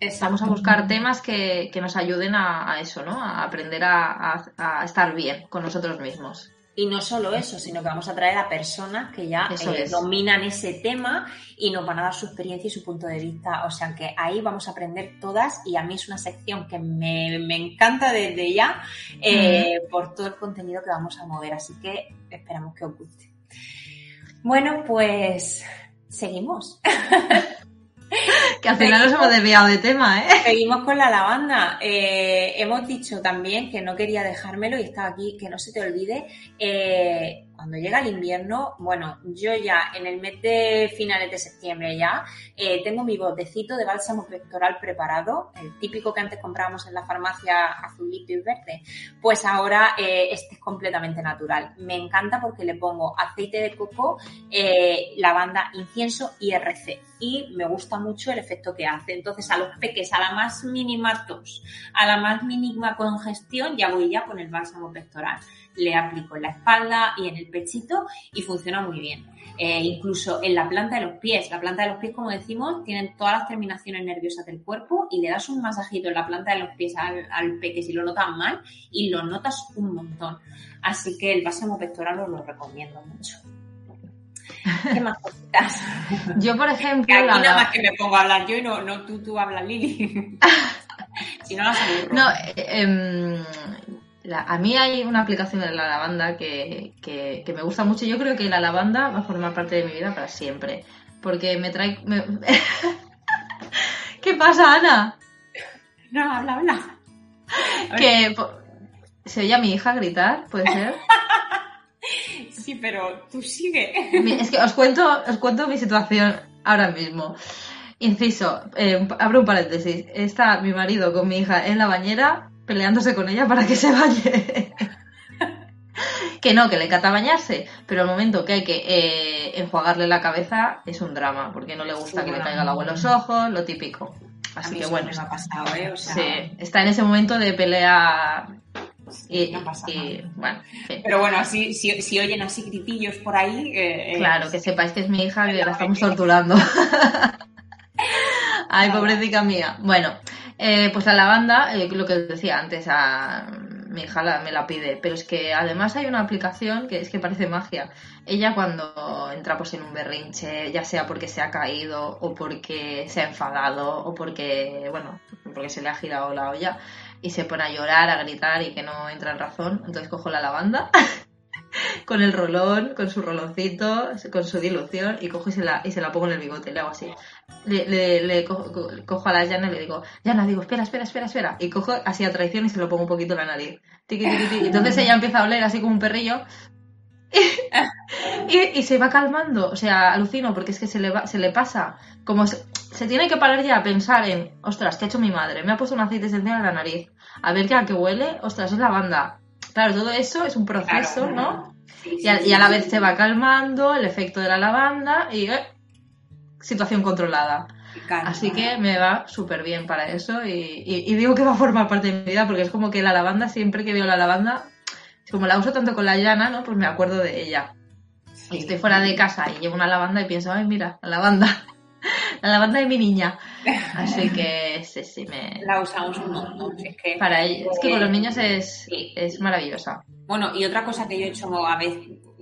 Exacto. vamos a buscar temas que, que nos ayuden a, a, eso, ¿no? A aprender a, a estar bien con nosotros mismos. Y no solo eso, sino que vamos a traer a personas que ya eh, dominan ese tema y nos van a dar su experiencia y su punto de vista. O sea que ahí vamos a aprender todas y a mí es una sección que me, me encanta desde ya eh, mm. por todo el contenido que vamos a mover. Así que esperamos que os guste. Bueno, pues seguimos. que al final nos hemos desviado de tema, ¿eh? Seguimos con la lavanda. Eh, hemos dicho también que no quería dejármelo y estaba aquí, que no se te olvide. Eh, cuando llega el invierno, bueno, yo ya en el mes de finales de septiembre ya eh, tengo mi botecito de bálsamo pectoral preparado, el típico que antes comprábamos en la farmacia azulito y verde, pues ahora este es completamente natural. Me encanta porque le pongo aceite de coco, lavanda, incienso y RC y me gusta mucho el efecto que hace. Entonces a los peques, a la más mínima tos, a la más mínima congestión, ya voy ya con el bálsamo pectoral le aplico en la espalda y en el pechito y funciona muy bien. Eh, incluso en la planta de los pies. La planta de los pies, como decimos, tienen todas las terminaciones nerviosas del cuerpo y le das un masajito en la planta de los pies al, al peque si lo notas mal y lo notas un montón. Así que el bálsamo pectoral os lo recomiendo mucho. ¿Qué más cositas? Yo, por ejemplo... Aquí la... nada más que me pongo a hablar yo y no, no tú, tú hablas, Lili. si no, No, eh, eh, la, a mí hay una aplicación de la lavanda que, que, que, me gusta mucho. Yo creo que la lavanda va a formar parte de mi vida para siempre. Porque me trae... Me... ¿Qué pasa, Ana? No, habla, habla. Que se oye a mi hija gritar, ¿puede ser? sí, pero tú sigue. Es que os cuento, os cuento mi situación ahora mismo. Inciso, eh, abro un paréntesis. Está mi marido con mi hija en la bañera peleándose con ella para que se bañe. que no, que le encanta bañarse, pero el momento que hay que eh, enjuagarle la cabeza es un drama, porque no le gusta sí, que le caiga el agua en los ojos, lo típico. Así que bueno, me ha pasado, ¿eh? o sea... sí, está en ese momento de pelea y, no pasa y, bueno, sí. Pero bueno, así, si, si, oyen así gritillos por ahí. Eh, claro, que sepáis que es mi hija que la estamos torturando. Ay, pobrecita mía. Bueno, eh, pues la lavanda, eh, lo que os decía antes, a, mi hija la- me la pide. Pero es que además hay una aplicación que es que parece magia. Ella cuando entra pues en un berrinche, ya sea porque se ha caído o porque se ha enfadado o porque, bueno, porque se le ha girado la olla y se pone a llorar, a gritar y que no entra en razón, entonces cojo la lavanda con el rolón, con su roloncito, con su dilución y cojo y se la, y se la pongo en el bigote, le hago así. Le, le- le co- co- cojo a la Yana y le digo, Yana, digo, espera, espera, espera, espera. Y cojo así a traición y se lo pongo un poquito en la nariz. Tiqui, tiqui, tiqui. Entonces ella empieza a oler así como un perrillo. Y, se va calmando, o sea, alucino porque es que se le, va, se le pasa. Como se, se tiene que parar ya a pensar en, ostras, ¿qué ha hecho mi madre? Me ha puesto un aceite esencial en la nariz. A ver qué a qué huele, ostras, es lavanda. Claro, todo eso es un proceso, Claro. ¿no? Sí, Y a, sí, y a la vez se va calmando el efecto de la lavanda y eh, situación controlada. Calma. Así que me va súper bien para eso y, y- y digo que va a formar parte de mi vida porque es como que la lavanda, siempre que veo la lavanda, como la uso tanto con la llana, ¿no? Pues me acuerdo de ella. Y estoy fuera de casa y llevo una lavanda y pienso, ay, mira, la lavanda. La lavanda de mi niña. Así que sí, sí, me... La usamos un montón. Es que, Para ella, es que con los niños es, Sí. es maravillosa. Bueno, y otra cosa que yo he hecho a vez,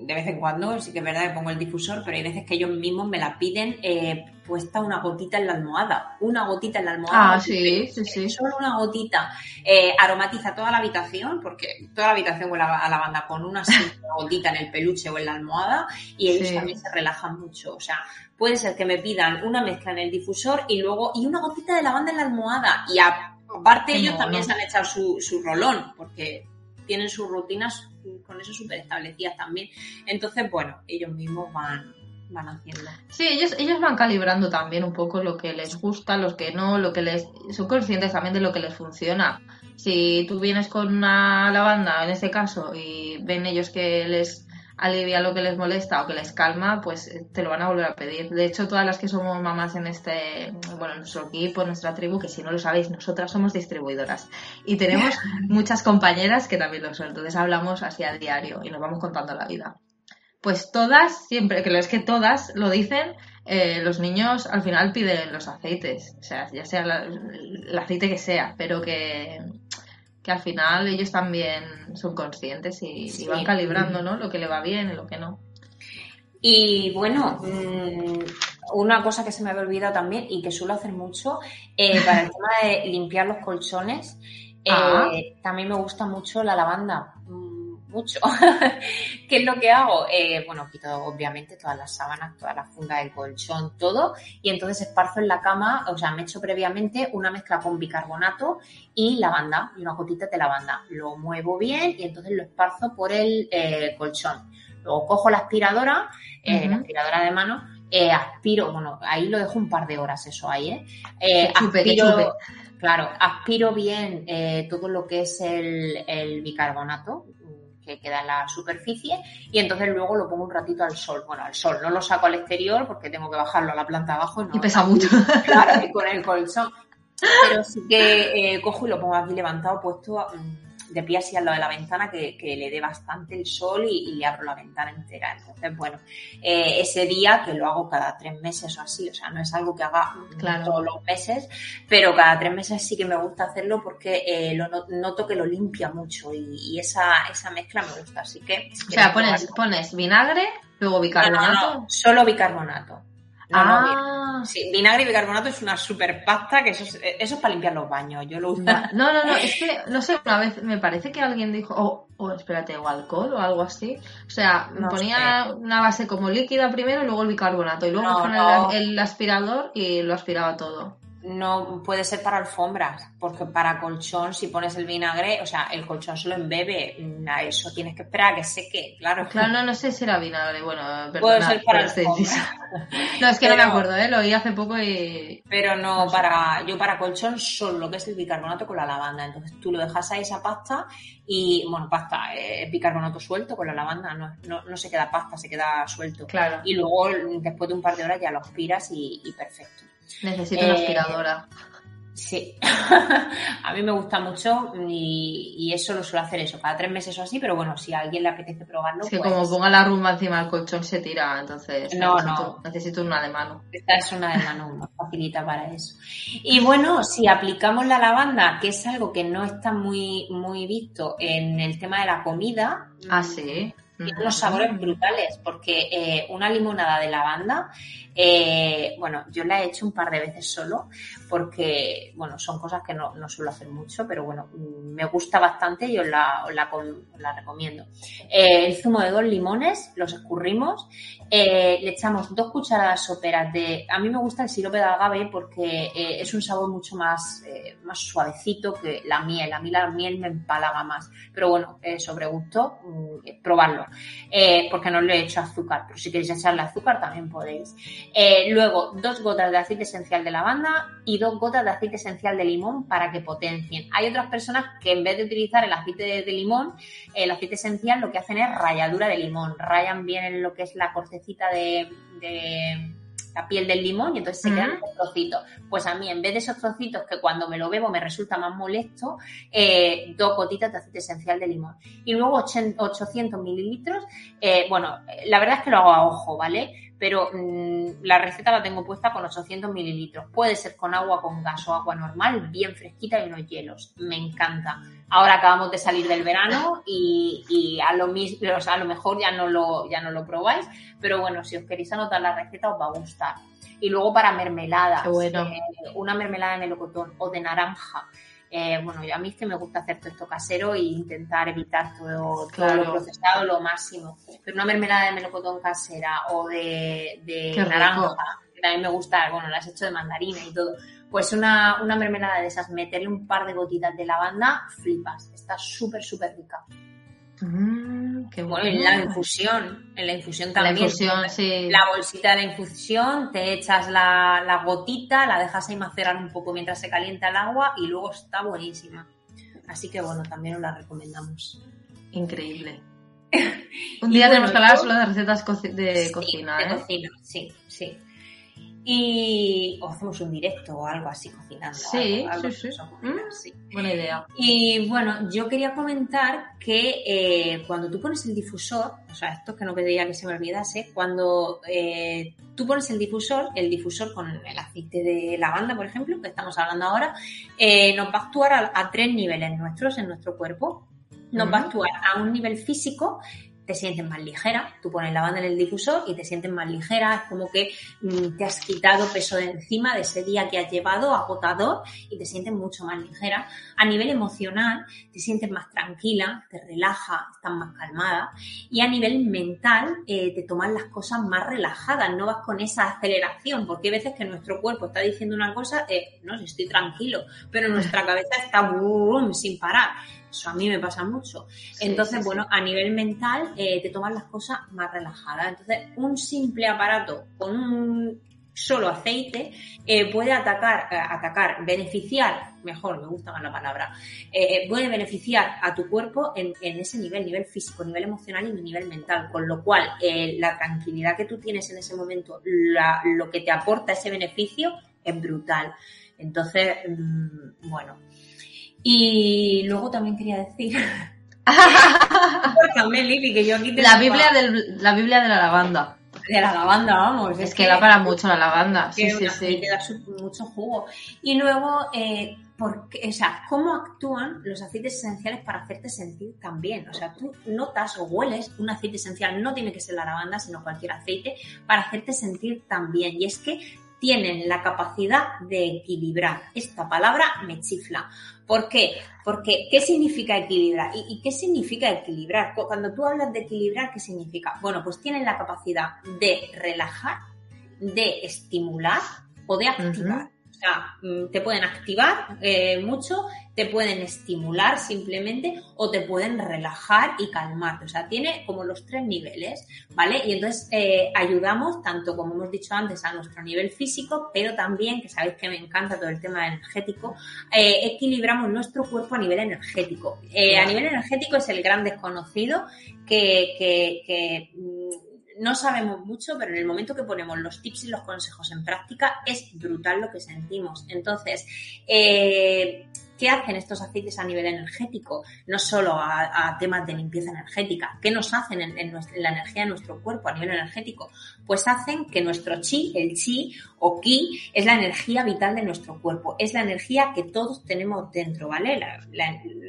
de vez en cuando, sí que es verdad que pongo el difusor, pero hay veces que ellos mismos me la piden eh, puesta una gotita en la almohada. Una gotita en la almohada. Ah, sí, sí, sí. Solo una gotita. Eh, aromatiza toda la habitación, porque toda la habitación huele a lavanda con una simple gotita en el peluche o en la almohada, y ellos Sí. también se relajan mucho. O sea, puede ser que me pidan una mezcla en el difusor y luego, y una gotita de lavanda en la almohada. Y a- aparte ellos también se han echado su, su rolón, porque tienen sus rutinas con eso súper establecidas también. Entonces, bueno, ellos mismos van, van haciendo. Sí, ellos, ellos van calibrando también un poco lo que les gusta, lo que no, lo que les... Son conscientes también de lo que les funciona. Si tú vienes con una lavanda, en este caso, y ven ellos que les alivia lo que les molesta o que les calma, pues eh, te lo van a volver a pedir. De hecho, todas las que somos mamás en este, bueno, en nuestro equipo, en nuestra tribu, que si no lo sabéis, nosotras somos distribuidoras. Y tenemos muchas compañeras que también lo son. Entonces hablamos así a diario y nos vamos contando la vida pues todas, siempre, que es que todas lo dicen, eh, los niños al final piden los aceites, o sea, ya sea la- el aceite que sea, pero que, que al final ellos también son conscientes y, van calibrando, ¿no? Lo que le va bien y lo que no. Y bueno, mm, una cosa que se me había olvidado también y que suelo hacer mucho, eh, para el tema de limpiar los colchones, eh, Ah. también me gusta mucho la lavanda. Mucho. ¿Qué es lo que hago? Eh, bueno, quito obviamente todas las sábanas, todas las fundas del colchón, todo, y entonces esparzo en la cama, o sea, me echo previamente una mezcla con bicarbonato y lavanda, y una gotita de lavanda. Lo muevo bien y entonces lo esparzo por el eh, colchón. Luego cojo la aspiradora, eh, la aspiradora de mano, aspiro, bueno, ahí lo dejo un par de horas eso ahí, ¿eh? Chupe, chupe. Claro, aspiro bien eh, todo lo que es el, el bicarbonato que queda en la superficie y entonces luego lo pongo un ratito al sol. Bueno, al sol, no lo saco al exterior porque tengo que bajarlo a la planta abajo. no- Y pesa mucho. Claro, y con el colchón. Pero sí que eh, cojo y lo pongo aquí levantado, puesto mm, de pie así al lado de la ventana, que, que le dé bastante el sol y, y le abro la ventana entera. Entonces, bueno, eh, ese día que lo hago cada tres meses o así, o sea, no es algo que haga Claro. todos los meses, pero cada tres meses sí que me gusta hacerlo porque eh, lo no- noto que lo limpia mucho y, y esa, esa mezcla me gusta. Así que. O sea, pones, pones vinagre, luego No, no, bicarbonato. no, solo bicarbonato. No, no, ah, Sí, vinagre y bicarbonato es una super pasta que eso es, eso es para limpiar los baños. Yo lo uso. No, no, no, es que, no sé, una vez me parece que alguien dijo, o o espérate, o alcohol o algo así. O sea, No ponía una base como líquida primero y luego el bicarbonato. Y luego No, con no. el, el aspirador y lo aspiraba todo. No puede ser para alfombras, porque para colchón, si pones el vinagre, o sea, el colchón se lo embebe. A eso tienes que esperar a que seque, claro. Claro, no, no sé si era vinagre, bueno, Puede perdonad ser para por alfombra. inciso. No, es que no me acuerdo, ¿eh? Lo oí hace poco y... Pero no para, yo para colchón solo lo que es el bicarbonato con la lavanda. Entonces tú lo dejas ahí esa pasta y, bueno, pasta, eh, bicarbonato suelto con la lavanda, no, no, no se queda pasta, se queda suelto. Claro, Y luego, después de un par de horas, ya lo aspiras y, y perfecto. Necesito una Eh, aspiradora. Sí, a mí me gusta mucho y, eso lo suelo hacer eso, cada tres meses o así, pero bueno, si a alguien le apetece probarlo. Sí, pues como ponga la rumba encima del colchón se tira, entonces no, necesito, no. necesito una de mano. Esta es una de mano, facilita para eso. Y bueno, si aplicamos la lavanda, que es algo que no está muy, muy visto en el tema de la comida, Ah, sí. Tiene unos sabores brutales, porque eh, una limonada de lavanda, eh, bueno, yo la he hecho un par de veces solo, porque, bueno, son cosas que no, no suelo hacer mucho, pero bueno, mm, me gusta bastante y os la, la, la recomiendo. Eh, el zumo de dos limones, los escurrimos, eh, le echamos dos cucharadas soperas de... A mí me gusta el sirope de agave porque es un sabor mucho más, más suavecito que la miel. A mí la miel me empalaga más. Pero bueno, sobre gusto, mm, probarlo. Eh, porque no le he hecho azúcar, pero si queréis echarle azúcar también podéis. Eh, luego, dos gotas de aceite esencial de lavanda y dos gotas de aceite esencial de limón para que potencien. Hay otras personas que en vez de utilizar el aceite de, limón, el aceite esencial lo que hacen es ralladura de limón. Rayan bien en lo que es la cortecita de la piel del limón y entonces se quedan esos trocitos. Pues a mí, en vez de esos trocitos que cuando me lo bebo me resulta más molesto, eh, dos gotitas de aceite esencial de limón. Y luego 80 800 mililitros. eh, bueno, eh, la verdad es que lo hago a ojo, ¿vale? Pero mm, la receta la tengo puesta con 800 mililitros. Puede ser con agua con gas o agua normal, bien fresquita y unos hielos. Me encanta. Ahora acabamos de salir del verano y, y a, lo mis- o sea, a lo mejor ya no, lo, ya no lo probáis, pero bueno, si os queréis anotar la receta os va a gustar. Y luego para mermeladas, bueno. eh, una mermelada de melocotón o de naranja. Eh, bueno, yo a mí es que me gusta hacer todo esto casero e intentar evitar todo, todo lo procesado lo máximo. Pero una mermelada de melocotón casera o de, de naranja, que también me gusta, bueno, las he hecho de mandarina y todo. Pues una, una mermelada de esas, meterle un par de gotitas de lavanda, flipas. Está súper, súper rica. Mm, qué Bueno, en la infusión, en la infusión La también. infusión, sí. La bolsita de la infusión, te echas la, la gotita, la dejas ahí macerar un poco mientras se calienta el agua y luego está buenísima. Así que bueno, también os la recomendamos. Increíble. Un día tenemos que hablar solo de recetas de Sí, cocina, de ¿eh? cocina, sí, sí. Y o hacemos un directo o algo así cocinando. Sí, algo, algo sí, Mm. sí. Buena idea. Y bueno, yo quería comentar que eh, cuando tú pones el difusor, o sea, esto que no quería que se me olvidase, cuando eh, tú pones el difusor, el difusor con el aceite de lavanda, por ejemplo, que estamos hablando ahora, eh, nos va a actuar a, a tres niveles nuestros en nuestro cuerpo. Nos va a actuar a un nivel físico, te sientes más ligera, tú pones lavanda en el difusor y te sientes más ligera, es como que mm, te has quitado peso de encima de ese día que has llevado agotador y te sientes mucho más ligera. A nivel emocional, te sientes más tranquila, te relaja, estás más calmada. Y a nivel mental, eh, te tomas las cosas más relajadas, no vas con esa aceleración, porque hay veces que nuestro cuerpo está diciendo una cosa, eh, no, si estoy tranquilo, pero nuestra cabeza está boom, sin parar. Eso a mí me pasa mucho. Sí, Entonces, sí, sí. bueno, a nivel mental eh, te tomas las cosas más relajadas. Entonces, un simple aparato con un solo aceite eh, puede atacar, eh, atacar, beneficiar, mejor, me gusta más la palabra, eh, puede beneficiar a tu cuerpo en, en ese nivel, nivel físico, nivel emocional y nivel mental. Con lo cual, la tranquilidad que tú tienes en ese momento, la- lo que te aporta ese beneficio es brutal. Entonces, mm, bueno. Y luego también quería decir, Lili, que yo aquí te La Biblia, del, la Biblia de la lavanda. de la lavanda, vamos. Es que da para mucho la lavanda. Sí, que sí, sí. te da mucho jugo. Y luego, eh, porque, o sea, ¿cómo actúan los aceites esenciales para hacerte sentir tan bien? O sea, tú notas o hueles un aceite esencial, no tiene que ser la lavanda, sino cualquier aceite, para hacerte sentir tan bien. Y es que tienen la capacidad de equilibrar. Esta palabra me chifla. ¿Por qué? Porque, ¿qué significa equilibrar? ¿Y, qué significa equilibrar? Cu- Cuando tú hablas de equilibrar, ¿qué significa? Bueno, pues tienen la capacidad de relajar, de estimular o de activar. Sea, mm, te pueden activar eh, mucho, te pueden estimular simplemente o te pueden relajar y calmarte. O sea, tiene como los tres niveles, ¿vale? Y entonces eh, ayudamos tanto, como hemos dicho antes, a nuestro nivel físico, pero también, que sabéis que me encanta todo el tema energético, eh, equilibramos nuestro cuerpo a nivel energético. Eh, a nivel energético es el gran desconocido que, que, que, mm, no sabemos mucho, pero en el momento que ponemos los tips y los consejos en práctica es brutal lo que sentimos. Entonces, eh, ¿Qué hacen estos aceites a nivel energético? No solo a, temas de limpieza energética. ¿Qué nos hacen en, la energía de nuestro cuerpo a nivel energético? Pues hacen que nuestro chi, el chi o ki, es la energía vital de nuestro cuerpo. Es la energía que todos tenemos dentro, ¿vale?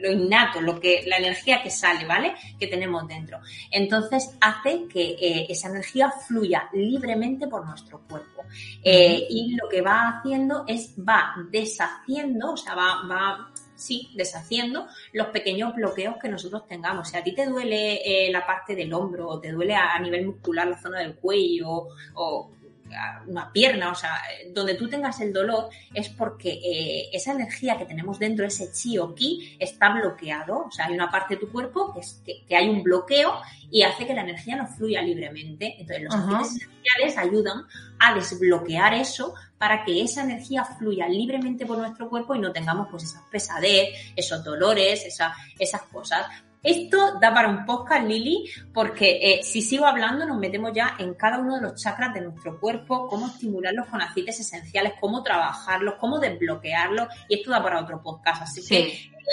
lo innato, lo que, la energía que sale, ¿vale? Que tenemos dentro. Entonces hace que eh, esa energía fluya libremente por nuestro cuerpo. Eh, y lo que va haciendo es va deshaciendo, o sea, va, va sí, deshaciendo los pequeños bloqueos que nosotros tengamos. Si a ti te duele eh, la parte del hombro o te duele a, nivel muscular la zona del cuello o una pierna, o sea, donde tú tengas el dolor es porque eh, esa energía que tenemos dentro, ese chi o ki, está bloqueado. O sea, hay una parte de tu cuerpo que, es, que, hay un bloqueo y hace que la energía no fluya libremente. Entonces, los aceites esenciales ayudan a desbloquear eso para que esa energía fluya libremente por nuestro cuerpo y no tengamos pues esa pesadez, esos dolores, esas cosas. Esto da para un podcast, Lili, porque eh, si sigo hablando nos metemos ya en cada uno de los chakras de nuestro cuerpo, cómo estimularlos con aceites esenciales, cómo trabajarlos, cómo desbloquearlos, y esto da para otro podcast. Así que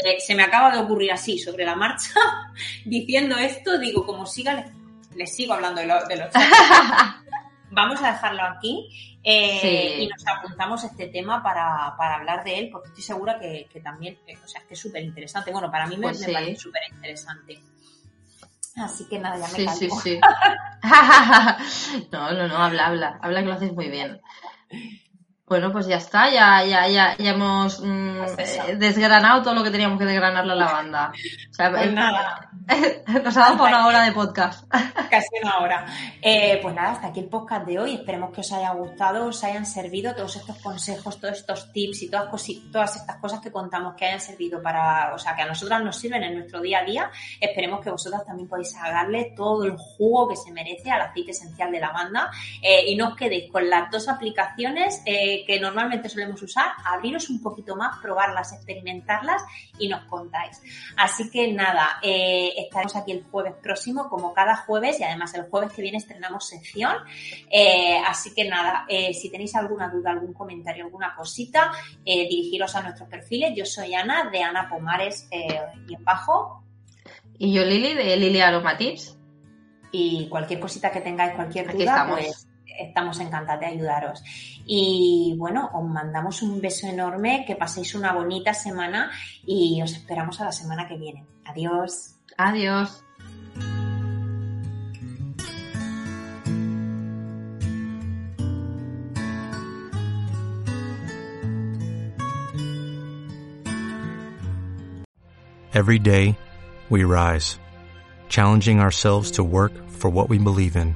eh, se me acaba de ocurrir así, sobre la marcha, diciendo esto, digo, como siga, les, sigo hablando de, de los chakras. Vamos a dejarlo aquí eh, y nos apuntamos este tema para, hablar de él, porque estoy segura que, también, eh, o sea, que es súper interesante. Bueno, para mí me, pues parece súper interesante. Así que nada, ya me sí, Sí, sí. no, no, no, habla, habla, habla que lo haces muy bien. Bueno, pues ya está, ya, ya, ya, ya hemos mm, eh, desgranado todo lo que teníamos que desgranar la lavanda. O sea, pues nada. Nos ha dado por una hora de podcast. Casi una hora. Eh, pues nada, hasta aquí el podcast de hoy. Esperemos que os haya gustado, os hayan servido todos estos consejos, todos estos tips y todas, todas estas cosas que contamos que hayan servido para, o sea, que a nosotras nos sirven en nuestro día a día. Esperemos que vosotras también podáis darle todo el jugo que se merece al aceite esencial de lavanda eh, y no os quedéis con las dos aplicaciones. Eh, que, normalmente solemos usar, abriros un poquito más, probarlas, experimentarlas y nos contáis. Así que nada, eh, estaremos aquí el jueves próximo, como cada jueves, y además el jueves que viene estrenamos sección. Eh, así que nada, eh, si tenéis alguna duda, algún comentario, alguna cosita, dirigiros a nuestros perfiles. Yo soy Ana, de Ana Pomares y en bajo. Y yo Lili, de Lili Aromatips. Y cualquier cosita que tengáis, cualquier duda, pues estamos encantados de ayudaros. Y bueno, os mandamos un beso enorme, que paséis una bonita semana y os esperamos a la semana que viene. Adiós. Adiós. Every day, we rise, challenging ourselves to work for what we believe in.